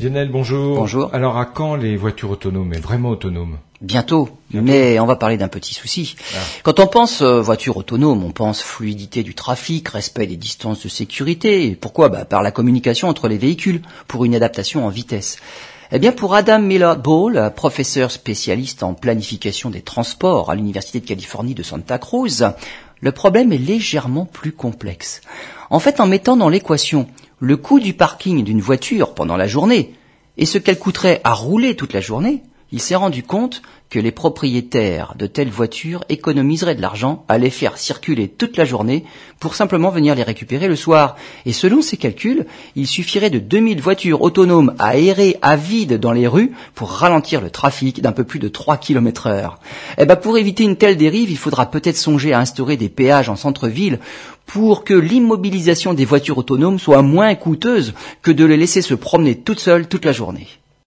Lionel, bonjour. Bonjour. Alors à quand les voitures autonomes, mais vraiment autonomes Bientôt, mais on va parler d'un petit souci. Ah. Quand on pense euh, voiture autonome, on pense fluidité du trafic, respect des distances de sécurité. Et pourquoi? Bah, Par la communication entre les véhicules, pour une adaptation en vitesse. Eh bien, pour Adam Millard Ball, professeur spécialiste en planification des transports à l'Université de Californie de Santa Cruz, le problème est légèrement plus complexe. En fait, en mettant dans l'équation le coût du parking d'une voiture pendant la journée et ce qu'elle coûterait à rouler toute la journée, il s'est rendu compte que les propriétaires de telles voitures économiseraient de l'argent à les faire circuler toute la journée pour simplement venir les récupérer le soir. Et selon ses calculs, il suffirait de 2000 voitures autonomes à errer à vide dans les rues pour ralentir le trafic d'un peu plus de 3 km heure. Eh ben, pour éviter une telle dérive, il faudra peut-être songer à instaurer des péages en centre-ville pour que l'immobilisation des voitures autonomes soit moins coûteuse que de les laisser se promener toutes seules toute la journée.